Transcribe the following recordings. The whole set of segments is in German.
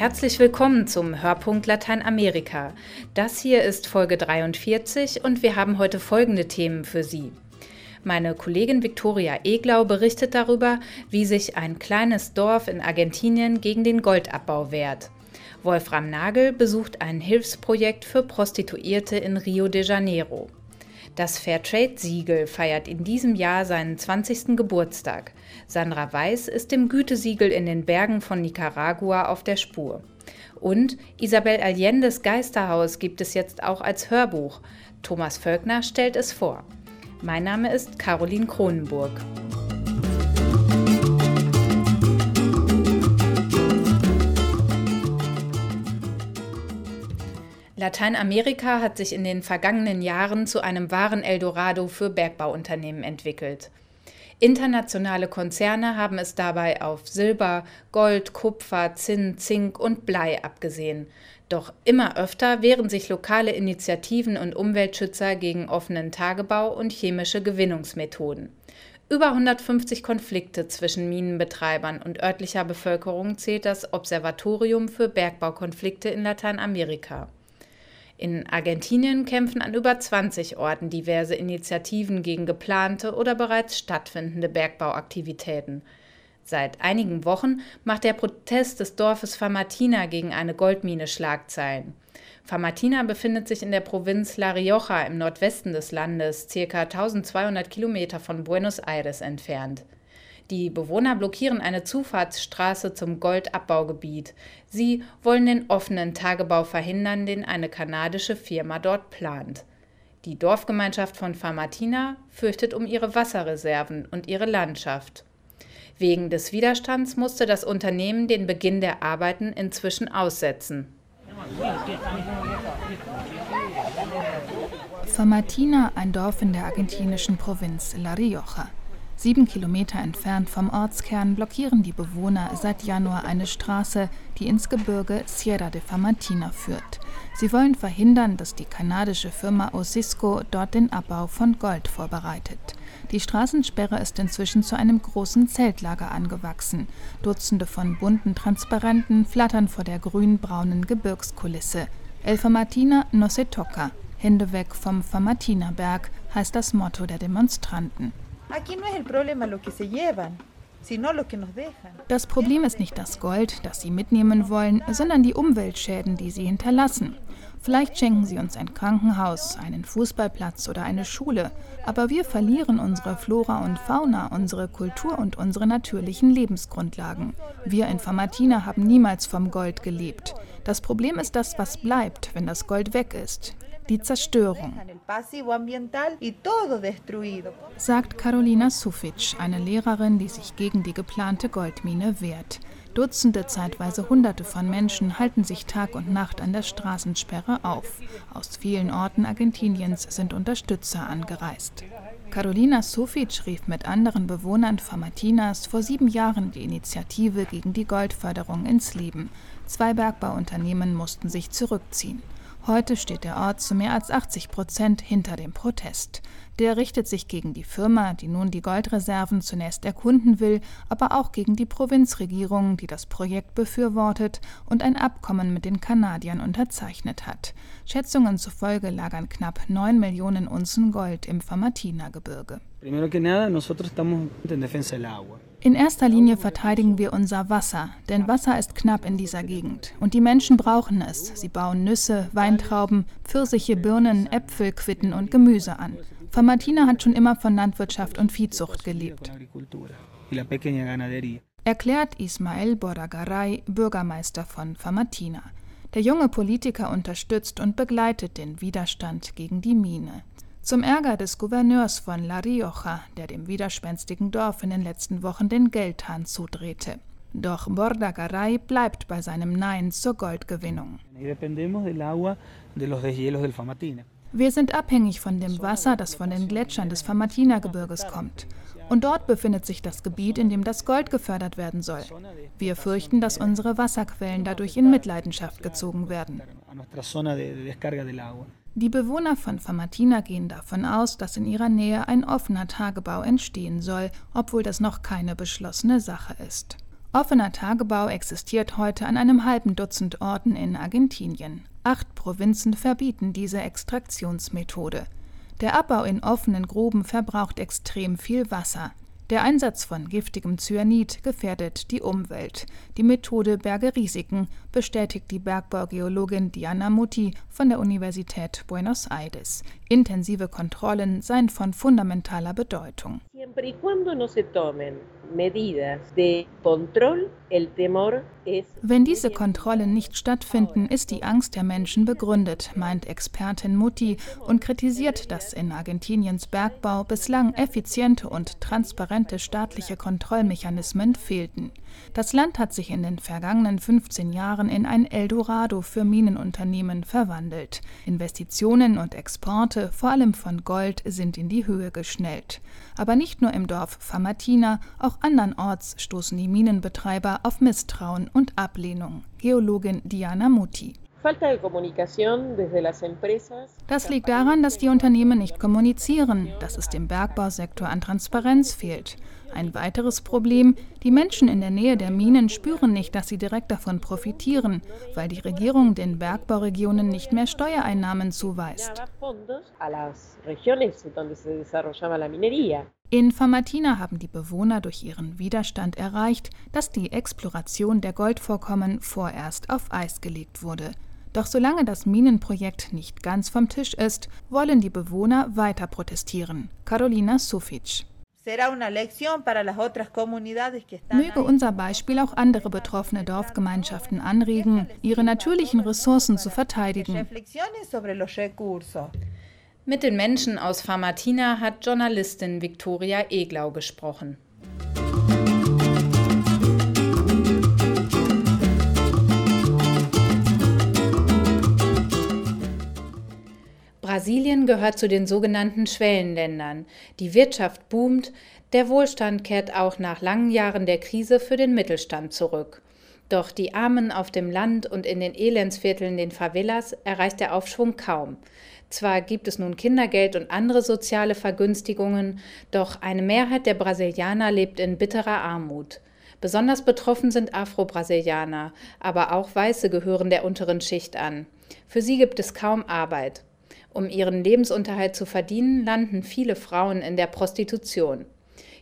Herzlich willkommen zum Hörpunkt Lateinamerika. Das hier ist Folge 43 und wir haben heute folgende Themen für Sie. Meine Kollegin Viktoria Eglau berichtet darüber, wie sich ein kleines Dorf in Argentinien gegen den Goldabbau wehrt. Wolfram Nagel besucht ein Hilfsprojekt für Prostituierte in Rio de Janeiro. Das Fairtrade-Siegel feiert in diesem Jahr seinen 20. Geburtstag. Sandra Weiß ist dem Gütesiegel in den Bergen von Nicaragua auf der Spur. Und Isabel Allendes Geisterhaus gibt es jetzt auch als Hörbuch. Thomas Völkner stellt es vor. Mein Name ist Caroline Kronenburg. Lateinamerika hat sich in den vergangenen Jahren zu einem wahren Eldorado für Bergbauunternehmen entwickelt. Internationale Konzerne haben es dabei auf Silber, Gold, Kupfer, Zinn, Zink und Blei abgesehen. Doch immer öfter wehren sich lokale Initiativen und Umweltschützer gegen offenen Tagebau und chemische Gewinnungsmethoden. Über 150 Konflikte zwischen Minenbetreibern und örtlicher Bevölkerung zählt das Observatorium für Bergbaukonflikte in Lateinamerika. In Argentinien kämpfen an über 20 Orten diverse Initiativen gegen geplante oder bereits stattfindende Bergbauaktivitäten. Seit einigen Wochen macht der Protest des Dorfes Famatina gegen eine Goldmine Schlagzeilen. Famatina befindet sich in der Provinz La Rioja im Nordwesten des Landes, ca. 1200 Kilometer von Buenos Aires entfernt. Die Bewohner blockieren eine Zufahrtsstraße zum Goldabbaugebiet. Sie wollen den offenen Tagebau verhindern, den eine kanadische Firma dort plant. Die Dorfgemeinschaft von Famatina fürchtet um ihre Wasserreserven und ihre Landschaft. Wegen des Widerstands musste das Unternehmen den Beginn der Arbeiten inzwischen aussetzen. Famatina, ein Dorf in der argentinischen Provinz La Rioja. Sieben Kilometer entfernt vom Ortskern blockieren die Bewohner seit Januar eine Straße, die ins Gebirge Sierra de Famatina führt. Sie wollen verhindern, dass die kanadische Firma Osisco dort den Abbau von Gold vorbereitet. Die Straßensperre ist inzwischen zu einem großen Zeltlager angewachsen. Dutzende von bunten Transparenten flattern vor der grün-braunen Gebirgskulisse. El Famatina no se toca. Hände weg vom Famatina-Berg heißt das Motto der Demonstranten. Das Problem ist nicht das Gold, das sie mitnehmen wollen, sondern die Umweltschäden, die sie hinterlassen. Vielleicht schenken sie uns ein Krankenhaus, einen Fußballplatz oder eine Schule, aber wir verlieren unsere Flora und Fauna, unsere Kultur und unsere natürlichen Lebensgrundlagen. Wir in Famatina haben niemals vom Gold gelebt. Das Problem ist das, was bleibt, wenn das Gold weg ist die Zerstörung. Sagt Carolina Sufic, eine Lehrerin, die sich gegen die geplante Goldmine wehrt. Dutzende, zeitweise Hunderte von Menschen halten sich Tag und Nacht an der Straßensperre auf. Aus vielen Orten Argentiniens sind Unterstützer angereist. Carolina Sufic rief mit anderen Bewohnern Famatinas vor sieben Jahren die Initiative gegen die Goldförderung ins Leben. Zwei Bergbauunternehmen mussten sich zurückziehen. Heute steht der Ort zu mehr als 80 Prozent hinter dem Protest. Der richtet sich gegen die Firma, die nun die Goldreserven zunächst erkunden will, aber auch gegen die Provinzregierung, die das Projekt befürwortet und ein Abkommen mit den Kanadiern unterzeichnet hat. Schätzungen zufolge lagern knapp 9 Millionen Unzen Gold im Famatina-Gebirge. In erster Linie verteidigen wir unser Wasser, denn Wasser ist knapp in dieser Gegend. Und die Menschen brauchen es. Sie bauen Nüsse, Weintrauben, Pfirsiche, Birnen, Äpfel, Quitten und Gemüse an. Famatina hat schon immer von Landwirtschaft und Viehzucht gelebt. Erklärt Ismael Boragaray, Bürgermeister von Famatina. Der junge Politiker unterstützt und begleitet den Widerstand gegen die Mine. Zum Ärger des Gouverneurs von La Rioja, der dem widerspenstigen Dorf in den letzten Wochen den Geldhahn zudrehte. Doch Bordagaray bleibt bei seinem Nein zur Goldgewinnung. Wir sind abhängig von dem Wasser, das von den Gletschern des Famatina-Gebirges kommt. Und dort befindet sich das Gebiet, in dem das Gold gefördert werden soll. Wir fürchten, dass unsere Wasserquellen dadurch in Mitleidenschaft gezogen werden. Die Bewohner von Famatina gehen davon aus, dass in ihrer Nähe ein offener Tagebau entstehen soll, obwohl das noch keine beschlossene Sache ist. Offener Tagebau existiert heute an einem halben Dutzend Orten in Argentinien. Acht Provinzen verbieten diese Extraktionsmethode. Der Abbau in offenen Gruben verbraucht extrem viel Wasser. Der Einsatz von giftigem Cyanid gefährdet die Umwelt. Die Methode berge Risiken, bestätigt die Bergbaugeologin Diana Muti von der Universität Buenos Aires. Intensive Kontrollen seien von fundamentaler Bedeutung. Wenn diese Kontrollen nicht stattfinden, ist die Angst der Menschen begründet, meint Expertin Mutti und kritisiert, dass in Argentiniens Bergbau bislang effiziente und transparente staatliche Kontrollmechanismen fehlten. Das Land hat sich in den vergangenen 15 Jahren in ein Eldorado für Minenunternehmen verwandelt. Investitionen und Exporte, vor allem von Gold, sind in die Höhe geschnellt. Aber nicht nur im Dorf Famatina, auch andernorts stoßen die Minenbetreiber auf Misstrauen und Ablehnung. Geologin Diana Muti. Das liegt daran, dass die Unternehmen nicht kommunizieren, dass es dem Bergbausektor an Transparenz fehlt. Ein weiteres Problem, die Menschen in der Nähe der Minen spüren nicht, dass sie direkt davon profitieren, weil die Regierung den Bergbauregionen nicht mehr Steuereinnahmen zuweist. In Famatina haben die Bewohner durch ihren Widerstand erreicht, dass die Exploration der Goldvorkommen vorerst auf Eis gelegt wurde. Doch solange das Minenprojekt nicht ganz vom Tisch ist, wollen die Bewohner weiter protestieren. Carolina Sufic. Möge unser Beispiel auch andere betroffene Dorfgemeinschaften anregen, ihre natürlichen Ressourcen zu verteidigen. Mit den Menschen aus Famatina hat Journalistin Viktoria Eglau gesprochen. Brasilien gehört zu den sogenannten Schwellenländern. Die Wirtschaft boomt, der Wohlstand kehrt auch nach langen Jahren der Krise für den Mittelstand zurück. Doch die Armen auf dem Land und in den Elendsvierteln, den Favelas, erreicht der Aufschwung kaum. Zwar gibt es nun Kindergeld und andere soziale Vergünstigungen, doch eine Mehrheit der Brasilianer lebt in bitterer Armut. Besonders betroffen sind Afro-Brasilianer, aber auch Weiße gehören der unteren Schicht an. Für sie gibt es kaum Arbeit. Um ihren Lebensunterhalt zu verdienen, landen viele Frauen in der Prostitution.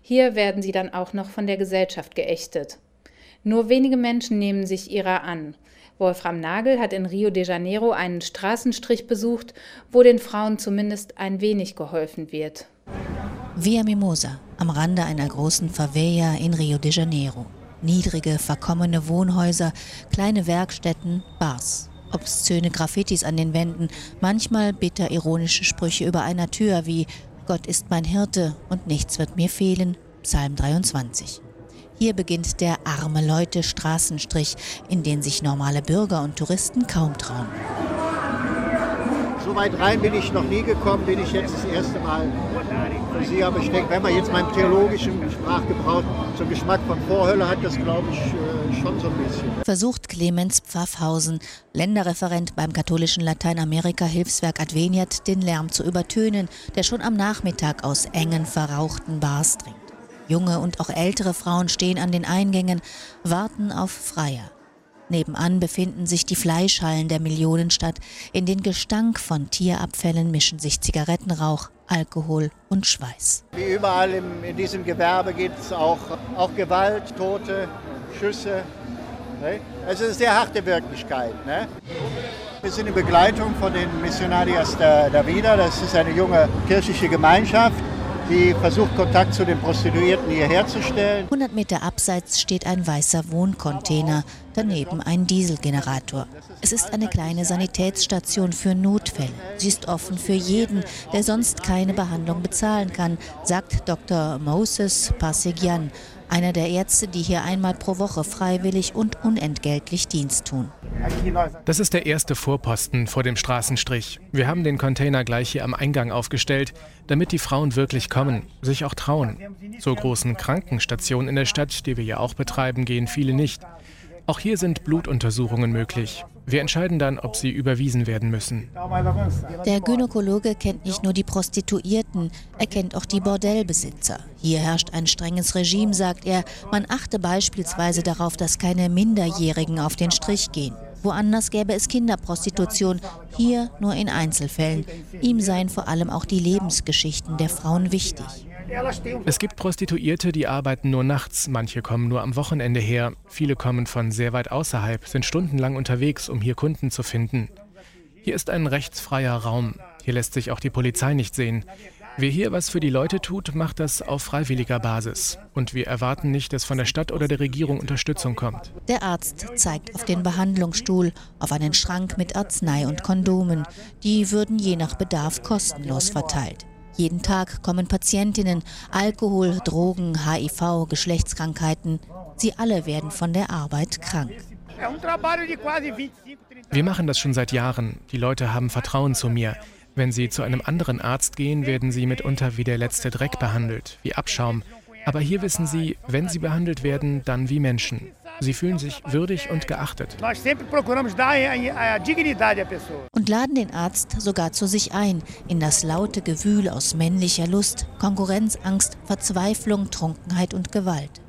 Hier werden sie dann auch noch von der Gesellschaft geächtet. Nur wenige Menschen nehmen sich ihrer an. Wolfram Nagel hat in Rio de Janeiro einen Straßenstrich besucht, wo den Frauen zumindest ein wenig geholfen wird. Via Mimosa, am Rande einer großen Favela in Rio de Janeiro. Niedrige, verkommene Wohnhäuser, kleine Werkstätten, Bars obszöne Graffitis an den Wänden, manchmal bitter ironische Sprüche über einer Tür wie Gott ist mein Hirte und nichts wird mir fehlen, Psalm 23. Hier beginnt der arme Leute Straßenstrich, in den sich normale Bürger und Touristen kaum trauen. So weit rein bin ich noch nie gekommen, bin ich jetzt das erste Mal Sie. Aber ich denke, wenn man jetzt meinen theologischen Sprachgebrauch zum Geschmack von Vorhölle hat, das glaube ich äh, schon so ein bisschen. Versucht Clemens Pfaffhausen, Länderreferent beim katholischen Lateinamerika-Hilfswerk Adveniat, den Lärm zu übertönen, der schon am Nachmittag aus engen, verrauchten Bars dringt. Junge und auch ältere Frauen stehen an den Eingängen, warten auf Freier. Nebenan befinden sich die Fleischhallen der Millionenstadt. In den Gestank von Tierabfällen mischen sich Zigarettenrauch, Alkohol und Schweiß. Wie überall im, in diesem Gewerbe gibt es auch, auch Gewalt, Tote, Schüsse. Ne? Es ist eine sehr harte Wirklichkeit. Ne? Wir sind in Begleitung von den Missionarias da, da Vida. Das ist eine junge kirchliche Gemeinschaft die versucht, Kontakt zu den Prostituierten hier herzustellen. 100 Meter abseits steht ein weißer Wohncontainer, daneben ein Dieselgenerator. Es ist eine kleine Sanitätsstation für Notfälle. Sie ist offen für jeden, der sonst keine Behandlung bezahlen kann, sagt Dr. Moses Passegian, einer der Ärzte, die hier einmal pro Woche freiwillig und unentgeltlich Dienst tun. Das ist der erste Vorposten vor dem Straßenstrich. Wir haben den Container gleich hier am Eingang aufgestellt, damit die Frauen wirklich kommen, sich auch trauen. Zur großen Krankenstationen in der Stadt, die wir ja auch betreiben, gehen viele nicht. Auch hier sind Blutuntersuchungen möglich. Wir entscheiden dann, ob sie überwiesen werden müssen. Der Gynäkologe kennt nicht nur die Prostituierten, er kennt auch die Bordellbesitzer. Hier herrscht ein strenges Regime, sagt er. Man achte beispielsweise darauf, dass keine Minderjährigen auf den Strich gehen. Woanders gäbe es Kinderprostitution, hier nur in Einzelfällen. Ihm seien vor allem auch die Lebensgeschichten der Frauen wichtig. Es gibt Prostituierte, die arbeiten nur nachts, manche kommen nur am Wochenende her, viele kommen von sehr weit außerhalb, sind stundenlang unterwegs, um hier Kunden zu finden. Hier ist ein rechtsfreier Raum, hier lässt sich auch die Polizei nicht sehen. Wer hier was für die Leute tut, macht das auf freiwilliger Basis. Und wir erwarten nicht, dass von der Stadt oder der Regierung Unterstützung kommt. Der Arzt zeigt auf den Behandlungsstuhl, auf einen Schrank mit Arznei und Kondomen. Die würden je nach Bedarf kostenlos verteilt. Jeden Tag kommen Patientinnen, Alkohol, Drogen, HIV, Geschlechtskrankheiten. Sie alle werden von der Arbeit krank. Wir machen das schon seit Jahren. Die Leute haben Vertrauen zu mir. Wenn sie zu einem anderen Arzt gehen, werden sie mitunter wie der letzte Dreck behandelt, wie Abschaum. Aber hier wissen sie, wenn sie behandelt werden, dann wie Menschen. Sie fühlen sich würdig und geachtet. Und laden den Arzt sogar zu sich ein, in das laute Gewühl aus männlicher Lust, Konkurrenzangst, Verzweiflung, Trunkenheit und Gewalt.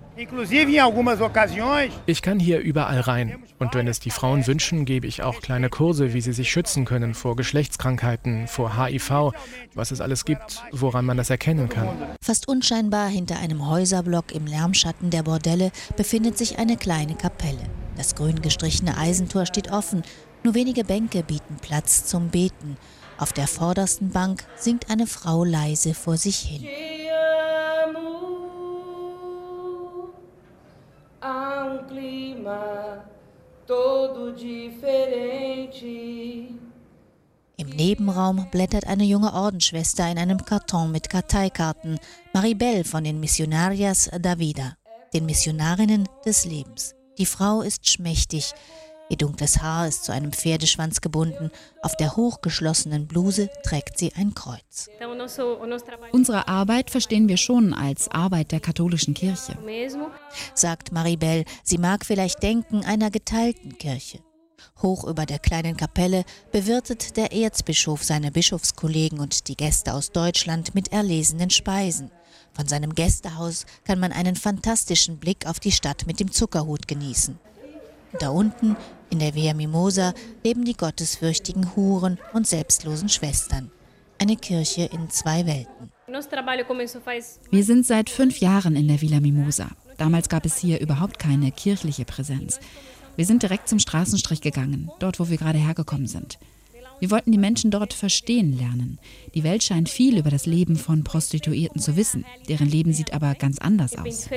Ich kann hier überall rein. Und wenn es die Frauen wünschen, gebe ich auch kleine Kurse, wie sie sich schützen können vor Geschlechtskrankheiten, vor HIV, was es alles gibt, woran man das erkennen kann. Fast unscheinbar hinter einem Häuserblock im Lärmschatten der Bordelle befindet sich eine kleine Kapelle. Das grün gestrichene Eisentor steht offen. Nur wenige Bänke bieten Platz zum Beten. Auf der vordersten Bank singt eine Frau leise vor sich hin. Todo diferente. Im Nebenraum blättert eine junge Ordensschwester in einem Karton mit Karteikarten, Maribel von den Missionarias da Vida, den Missionarinnen des Lebens. Die Frau ist schmächtig, Ihr dunkles Haar ist zu einem Pferdeschwanz gebunden. Auf der hochgeschlossenen Bluse trägt sie ein Kreuz. Unsere Arbeit verstehen wir schon als Arbeit der katholischen Kirche, sagt Maribel. Sie mag vielleicht denken einer geteilten Kirche. Hoch über der kleinen Kapelle bewirtet der Erzbischof seine Bischofskollegen und die Gäste aus Deutschland mit erlesenen Speisen. Von seinem Gästehaus kann man einen fantastischen Blick auf die Stadt mit dem Zuckerhut genießen. Da unten, in der Via Mimosa, leben die gottesfürchtigen Huren und selbstlosen Schwestern. Eine Kirche in zwei Welten. Wir sind seit fünf Jahren in der Villa Mimosa. Damals gab es hier überhaupt keine kirchliche Präsenz. Wir sind direkt zum Straßenstrich gegangen, dort wo wir gerade hergekommen sind. Wir wollten die Menschen dort verstehen lernen. Die Welt scheint viel über das Leben von Prostituierten zu wissen. Deren Leben sieht aber ganz anders aus.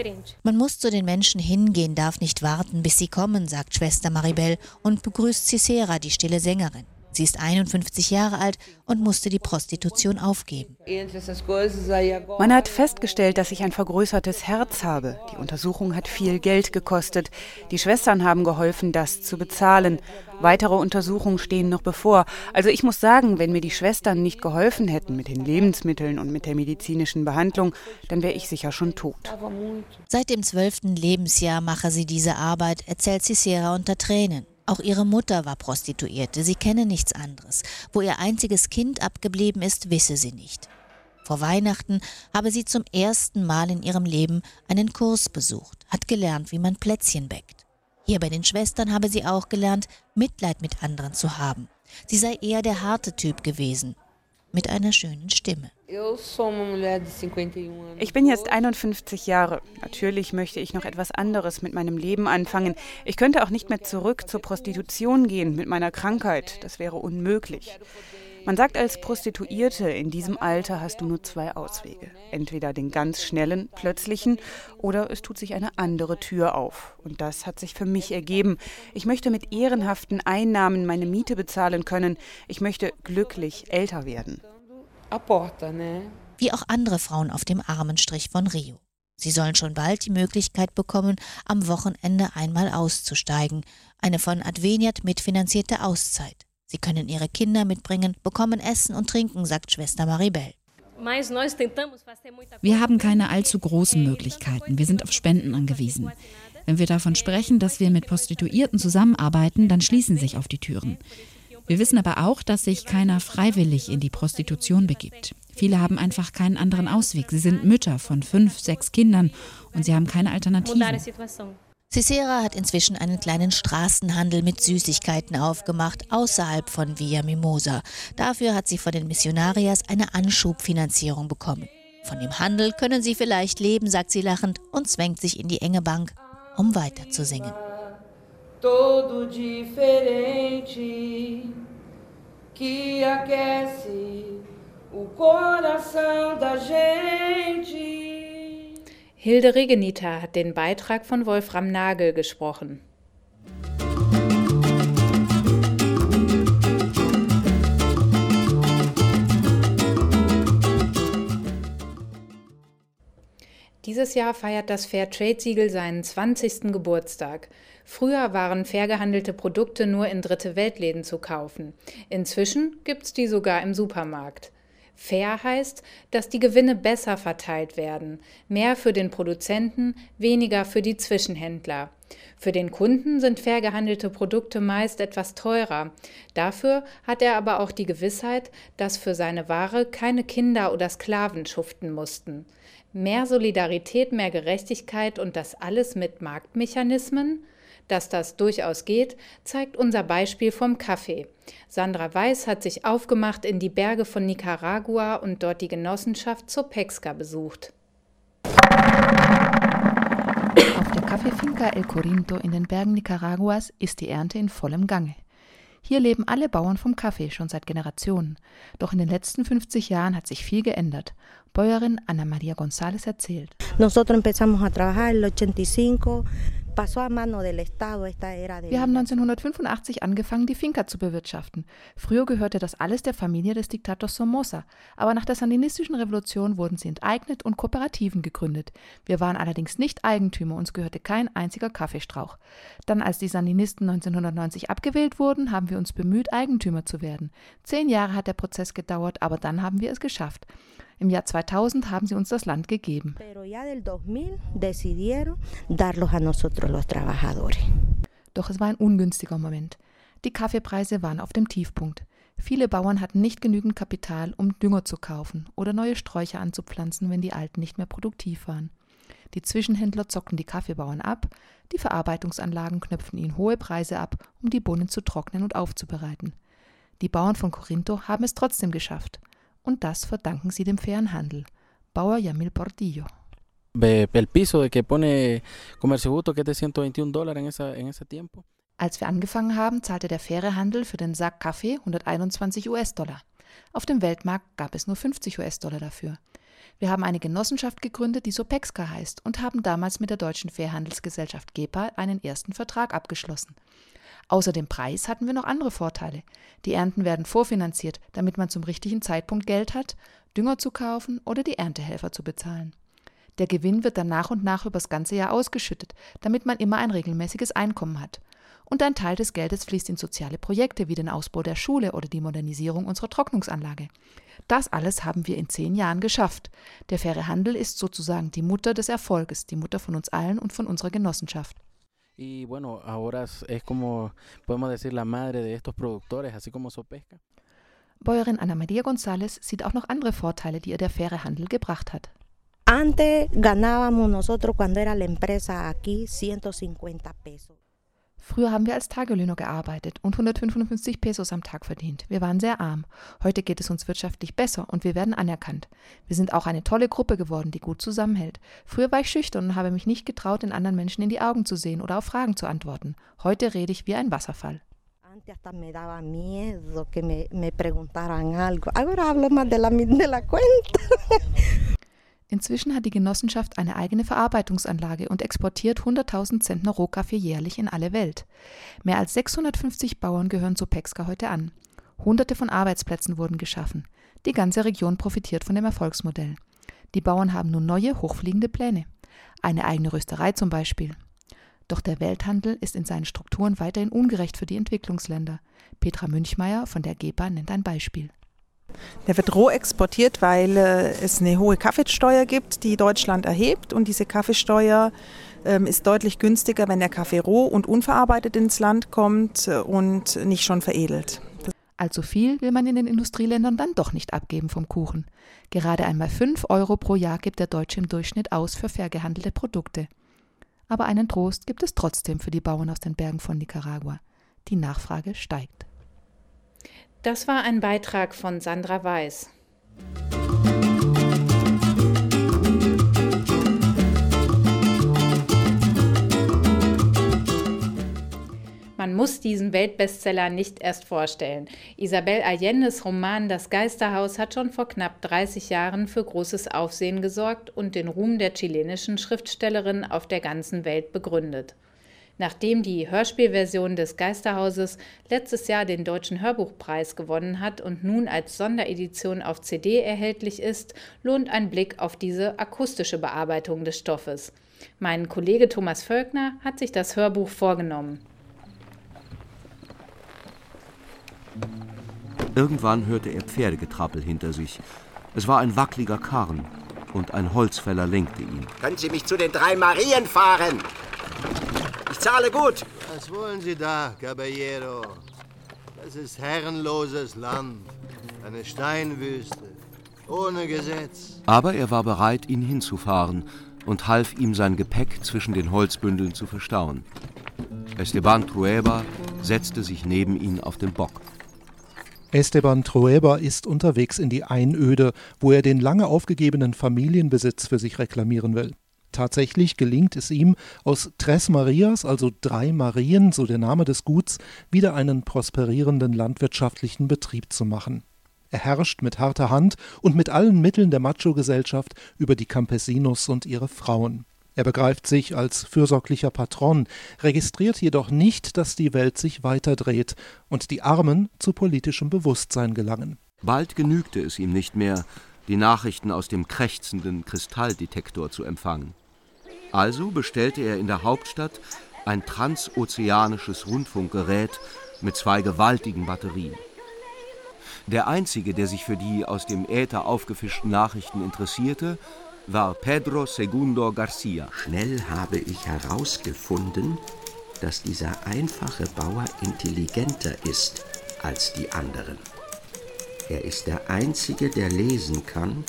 Man muss zu den Menschen hingehen, darf nicht warten, bis sie kommen, sagt Schwester Maribel und begrüßt Cicera, die stille Sängerin. Sie ist 51 Jahre alt und musste die Prostitution aufgeben. Man hat festgestellt, dass ich ein vergrößertes Herz habe. Die Untersuchung hat viel Geld gekostet. Die Schwestern haben geholfen, das zu bezahlen. Weitere Untersuchungen stehen noch bevor. Also ich muss sagen, wenn mir die Schwestern nicht geholfen hätten mit den Lebensmitteln und mit der medizinischen Behandlung, dann wäre ich sicher schon tot. Seit dem zwölften Lebensjahr mache sie diese Arbeit, erzählt Cicera unter Tränen. Auch ihre Mutter war Prostituierte, sie kenne nichts anderes. Wo ihr einziges Kind abgeblieben ist, wisse sie nicht. Vor Weihnachten habe sie zum ersten Mal in ihrem Leben einen Kurs besucht, hat gelernt, wie man Plätzchen bäckt. Hier bei den Schwestern habe sie auch gelernt, Mitleid mit anderen zu haben. Sie sei eher der harte Typ gewesen, mit einer schönen Stimme. Ich bin jetzt 51 Jahre. Natürlich möchte ich noch etwas anderes mit meinem Leben anfangen. Ich könnte auch nicht mehr zurück zur Prostitution gehen mit meiner Krankheit. Das wäre unmöglich. Man sagt als Prostituierte, in diesem Alter hast du nur zwei Auswege. Entweder den ganz schnellen, plötzlichen oder es tut sich eine andere Tür auf. Und das hat sich für mich ergeben. Ich möchte mit ehrenhaften Einnahmen meine Miete bezahlen können. Ich möchte glücklich älter werden. Wie auch andere Frauen auf dem Armenstrich von Rio. Sie sollen schon bald die Möglichkeit bekommen, am Wochenende einmal auszusteigen. Eine von Adveniat mitfinanzierte Auszeit. Sie können ihre Kinder mitbringen, bekommen Essen und Trinken, sagt Schwester Maribel. Wir haben keine allzu großen Möglichkeiten. Wir sind auf Spenden angewiesen. Wenn wir davon sprechen, dass wir mit Prostituierten zusammenarbeiten, dann schließen sich auf die Türen. Wir wissen aber auch, dass sich keiner freiwillig in die Prostitution begibt. Viele haben einfach keinen anderen Ausweg. Sie sind Mütter von fünf, sechs Kindern und sie haben keine Alternative. Cicera hat inzwischen einen kleinen Straßenhandel mit Süßigkeiten aufgemacht, außerhalb von Via Mimosa. Dafür hat sie von den Missionarias eine Anschubfinanzierung bekommen. Von dem Handel können sie vielleicht leben, sagt sie lachend und zwängt sich in die enge Bank, um weiter zu singen. Todo diferente que aquece o coração da gente. Hilde Regenita hat den Beitrag von Wolfram Nagel gesprochen. Dieses Jahr feiert das Fairtrade-Siegel seinen 20. Geburtstag. Früher waren fair gehandelte Produkte nur in dritte Weltläden zu kaufen. Inzwischen gibt's die sogar im Supermarkt. Fair heißt, dass die Gewinne besser verteilt werden, mehr für den Produzenten, weniger für die Zwischenhändler. Für den Kunden sind fair gehandelte Produkte meist etwas teurer. Dafür hat er aber auch die Gewissheit, dass für seine Ware keine Kinder oder Sklaven schuften mussten. Mehr Solidarität, mehr Gerechtigkeit und das alles mit Marktmechanismen? Dass das durchaus geht, zeigt unser Beispiel vom Kaffee. Sandra Weiß hat sich aufgemacht in die Berge von Nicaragua und dort die Genossenschaft Zopexca besucht. Auf der Kaffeefinca El Corinto in den Bergen Nicaraguas ist die Ernte in vollem Gange. Hier leben alle Bauern vom Kaffee schon seit Generationen. Doch in den letzten 50 Jahren hat sich viel geändert. Bäuerin Ana Maria González erzählt. Nosotros empezamos a trabajar el 85 wir haben 1985 angefangen, die Finca zu bewirtschaften. Früher gehörte das alles der Familie des Diktators Somoza, aber nach der sandinistischen Revolution wurden sie enteignet und Kooperativen gegründet. Wir waren allerdings nicht Eigentümer, uns gehörte kein einziger Kaffeestrauch. Dann, als die Sandinisten 1990 abgewählt wurden, haben wir uns bemüht, Eigentümer zu werden. Zehn Jahre hat der Prozess gedauert, aber dann haben wir es geschafft. Im Jahr 2000 haben sie uns das Land gegeben. Doch es war ein ungünstiger Moment. Die Kaffeepreise waren auf dem Tiefpunkt. Viele Bauern hatten nicht genügend Kapital, um Dünger zu kaufen oder neue Sträucher anzupflanzen, wenn die alten nicht mehr produktiv waren. Die Zwischenhändler zockten die Kaffeebauern ab, die Verarbeitungsanlagen knöpften ihnen hohe Preise ab, um die Bohnen zu trocknen und aufzubereiten. Die Bauern von Corinto haben es trotzdem geschafft und das verdanken sie dem fairen Handel. Bauer Yamil Portillo. El piso de que pone Comercio Justo, que es de 121 Dollar en, esa, en ese tiempo. Als wir angefangen haben, zahlte der faire Handel für den Sack Kaffee 121 US-Dollar. Auf dem Weltmarkt gab es nur 50 US-Dollar dafür. Wir haben eine Genossenschaft gegründet, die Sopexca heißt, und haben damals mit der deutschen Fairhandelsgesellschaft GEPA einen ersten Vertrag abgeschlossen. Außer dem Preis hatten wir noch andere Vorteile. Die Ernten werden vorfinanziert, damit man zum richtigen Zeitpunkt Geld hat, Dünger zu kaufen oder die Erntehelfer zu bezahlen. Der Gewinn wird dann nach und nach übers ganze Jahr ausgeschüttet, damit man immer ein regelmäßiges Einkommen hat. Und ein Teil des Geldes fließt in soziale Projekte wie den Ausbau der Schule oder die Modernisierung unserer Trocknungsanlage. Das alles haben wir in zehn Jahren geschafft. Der faire Handel ist sozusagen die Mutter des Erfolges, die Mutter von uns allen und von unserer Genossenschaft. Y bueno, ahora es como, podemos decir, la madre de estos productores, así como Sopesca. Bäuerin Ana Maria González sieht auch noch andere Vorteile, die ihr der faire Handel gebracht hat. Antes ganábamos nosotros cuando era la empresa aquí 150 pesos. Früher haben wir als Tagelöhner gearbeitet und 155 Pesos am Tag verdient. Wir waren sehr arm. Heute geht es uns wirtschaftlich besser und wir werden anerkannt. Wir sind auch eine tolle Gruppe geworden, die gut zusammenhält. Früher war ich schüchtern und habe mich nicht getraut, den anderen Menschen in die Augen zu sehen oder auf Fragen zu antworten. Heute rede ich wie ein Wasserfall. Antes hasta me daba miedo que me, me preguntaran hablo más de la, de la cuenta. Inzwischen hat die Genossenschaft eine eigene Verarbeitungsanlage und exportiert 100.000 Zentner Rohkaffee jährlich in alle Welt. Mehr als 650 Bauern gehören zu Pexka heute an. Hunderte von Arbeitsplätzen wurden geschaffen. Die ganze Region profitiert von dem Erfolgsmodell. Die Bauern haben nun neue, hochfliegende Pläne. Eine eigene Rösterei zum Beispiel. Doch der Welthandel ist in seinen Strukturen weiterhin ungerecht für die Entwicklungsländer. Petra Münchmeier von der GEPA nennt ein Beispiel. Der wird roh exportiert, weil äh, es eine hohe Kaffeesteuer gibt, die Deutschland erhebt. Und diese Kaffeesteuer ähm, ist deutlich günstiger, wenn der Kaffee roh und unverarbeitet ins Land kommt äh, und nicht schon veredelt. Allzu viel will man in den Industrieländern dann doch nicht abgeben vom Kuchen. Gerade einmal 5 Euro pro Jahr gibt der Deutsche im Durchschnitt aus für fair gehandelte Produkte. Aber einen Trost gibt es trotzdem für die Bauern aus den Bergen von Nicaragua. Die Nachfrage steigt. Das war ein Beitrag von Sandra Weiß. Man muss diesen Weltbestseller nicht erst vorstellen. Isabel Allendes Roman Das Geisterhaus hat schon vor knapp 30 Jahren für großes Aufsehen gesorgt und den Ruhm der chilenischen Schriftstellerin auf der ganzen Welt begründet. Nachdem die Hörspielversion des Geisterhauses letztes Jahr den Deutschen Hörbuchpreis gewonnen hat und nun als Sonderedition auf CD erhältlich ist, lohnt ein Blick auf diese akustische Bearbeitung des Stoffes. Mein Kollege Thomas Völkner hat sich das Hörbuch vorgenommen. Irgendwann hörte er Pferdegetrappel hinter sich. Es war ein wackeliger Karren und ein Holzfäller lenkte ihn. Können Sie mich zu den drei Marien fahren? Zahle gut. Was wollen Sie da, Caballero? Das ist herrenloses Land, eine Steinwüste, ohne Gesetz. Aber er war bereit, ihn hinzufahren und half ihm sein Gepäck zwischen den Holzbündeln zu verstauen. Esteban Trueba setzte sich neben ihn auf den Bock. Esteban Trueba ist unterwegs in die Einöde, wo er den lange aufgegebenen Familienbesitz für sich reklamieren will. Tatsächlich gelingt es ihm, aus Tres Marias, also drei Marien, so der Name des Guts, wieder einen prosperierenden landwirtschaftlichen Betrieb zu machen. Er herrscht mit harter Hand und mit allen Mitteln der Macho-Gesellschaft über die Campesinos und ihre Frauen. Er begreift sich als fürsorglicher Patron, registriert jedoch nicht, dass die Welt sich weiterdreht und die Armen zu politischem Bewusstsein gelangen. Bald genügte es ihm nicht mehr, die Nachrichten aus dem krächzenden Kristalldetektor zu empfangen. Also bestellte er in der Hauptstadt ein transozeanisches Rundfunkgerät mit zwei gewaltigen Batterien. Der einzige, der sich für die aus dem Äther aufgefischten Nachrichten interessierte, war Pedro Segundo Garcia. Schnell habe ich herausgefunden, dass dieser einfache Bauer intelligenter ist als die anderen. Er ist der Einzige, der lesen kann.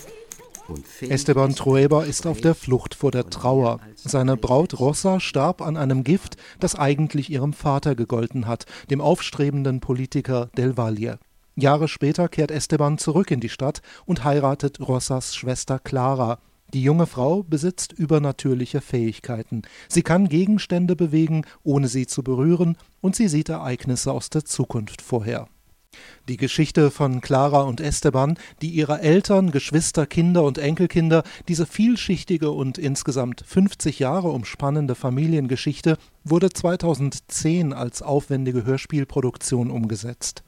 Esteban Trueba ist auf der Flucht vor der Trauer. Seine Braut Rosa starb an einem Gift, das eigentlich ihrem Vater gegolten hat, dem aufstrebenden Politiker Del Valle. Jahre später kehrt Esteban zurück in die Stadt und heiratet Rosas Schwester Clara, die junge Frau besitzt übernatürliche Fähigkeiten. Sie kann Gegenstände bewegen, ohne sie zu berühren, und sie sieht Ereignisse aus der Zukunft vorher. Die Geschichte von Clara und Esteban, die ihre Eltern, Geschwister, Kinder und Enkelkinder, diese vielschichtige und insgesamt 50 Jahre umspannende Familiengeschichte, wurde 2010 als aufwendige Hörspielproduktion umgesetzt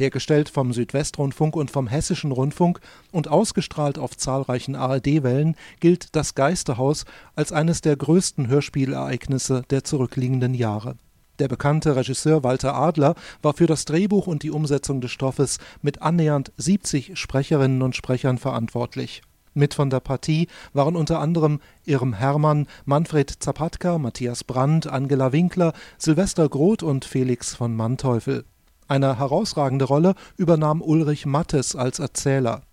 hergestellt vom Südwestrundfunk und vom Hessischen Rundfunk und ausgestrahlt auf zahlreichen ARD-Wellen, gilt Das Geisterhaus als eines der größten Hörspielereignisse der zurückliegenden Jahre. Der bekannte Regisseur Walter Adler war für das Drehbuch und die Umsetzung des Stoffes mit annähernd 70 Sprecherinnen und Sprechern verantwortlich. Mit von der Partie waren unter anderem Irm Hermann, Manfred Zapatka, Matthias Brandt, Angela Winkler, Silvester Groth und Felix von Manteuffel. Eine herausragende Rolle übernahm Ulrich Mattes als Erzähler.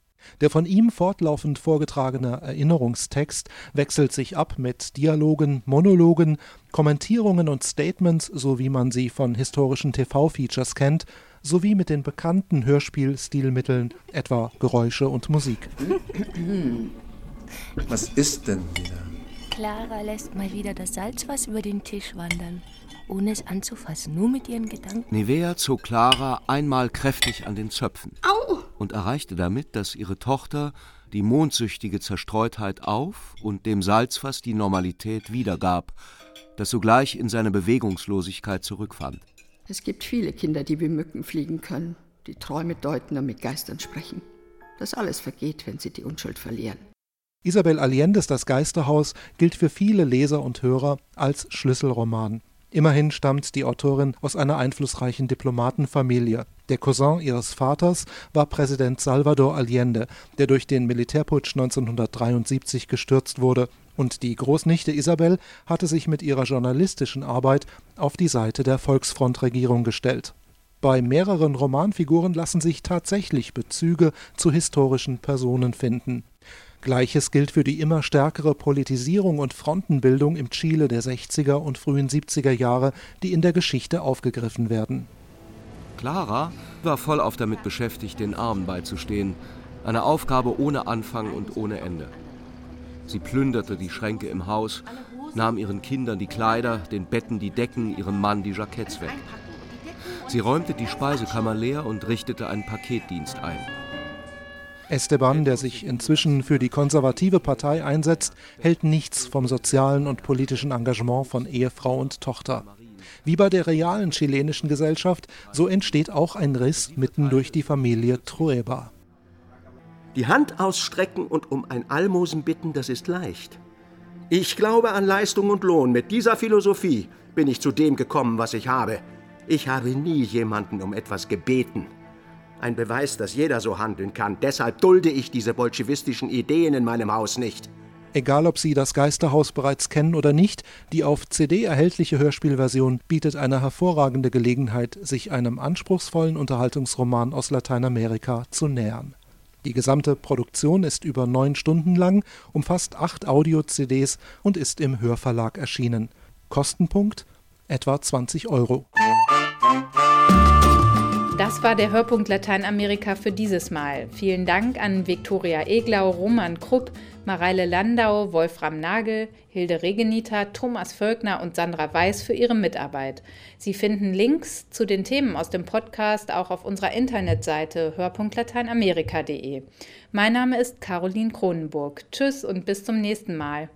Der von ihm fortlaufend vorgetragene Erinnerungstext wechselt sich ab mit Dialogen, Monologen, Kommentierungen und Statements, so wie man sie von historischen TV-Features kennt, sowie mit den bekannten Hörspielstilmitteln, etwa Geräusche und Musik. Was ist denn wieder? Clara lässt mal wieder das Salzwasser über den Tisch wandern ohne es anzufassen, nur mit ihren Gedanken. Nivea zog Clara einmal kräftig an den Zöpfen Au! und erreichte damit, dass ihre Tochter die mondsüchtige Zerstreutheit auf und dem Salzfass die Normalität wiedergab, das sogleich in seine Bewegungslosigkeit zurückfand. Es gibt viele Kinder, die wie Mücken fliegen können, die Träume deuten und mit Geistern sprechen. Das alles vergeht, wenn sie die Unschuld verlieren. Isabel Allendes Das Geisterhaus gilt für viele Leser und Hörer als Schlüsselroman. Immerhin stammt die Autorin aus einer einflussreichen Diplomatenfamilie. Der Cousin ihres Vaters war Präsident Salvador Allende, der durch den Militärputsch 1973 gestürzt wurde, und die Großnichte Isabel hatte sich mit ihrer journalistischen Arbeit auf die Seite der Volksfrontregierung gestellt. Bei mehreren Romanfiguren lassen sich tatsächlich Bezüge zu historischen Personen finden. Gleiches gilt für die immer stärkere Politisierung und Frontenbildung im Chile der 60er und frühen 70er Jahre, die in der Geschichte aufgegriffen werden. Clara war vollauf damit beschäftigt, den Armen beizustehen. Eine Aufgabe ohne Anfang und ohne Ende. Sie plünderte die Schränke im Haus, nahm ihren Kindern die Kleider, den Betten die Decken, ihrem Mann die Jacketts weg. Sie räumte die Speisekammer leer und richtete einen Paketdienst ein. Esteban, der sich inzwischen für die konservative Partei einsetzt, hält nichts vom sozialen und politischen Engagement von Ehefrau und Tochter. Wie bei der realen chilenischen Gesellschaft, so entsteht auch ein Riss mitten durch die Familie Trueba. Die Hand ausstrecken und um ein Almosen bitten, das ist leicht. Ich glaube an Leistung und Lohn. Mit dieser Philosophie bin ich zu dem gekommen, was ich habe. Ich habe nie jemanden um etwas gebeten. Ein Beweis, dass jeder so handeln kann. Deshalb dulde ich diese bolschewistischen Ideen in meinem Haus nicht. Egal, ob Sie das Geisterhaus bereits kennen oder nicht, die auf CD erhältliche Hörspielversion bietet eine hervorragende Gelegenheit, sich einem anspruchsvollen Unterhaltungsroman aus Lateinamerika zu nähern. Die gesamte Produktion ist über neun Stunden lang, umfasst acht Audio-CDs und ist im Hörverlag erschienen. Kostenpunkt etwa 20 Euro. Das war der Hörpunkt Lateinamerika für dieses Mal. Vielen Dank an Viktoria Eglau, Roman Krupp, Mareile Landau, Wolfram Nagel, Hilde Regeniter, Thomas Völkner und Sandra Weiß für ihre Mitarbeit. Sie finden Links zu den Themen aus dem Podcast auch auf unserer Internetseite hörpunktlateinamerika.de. Mein Name ist Caroline Kronenburg. Tschüss und bis zum nächsten Mal.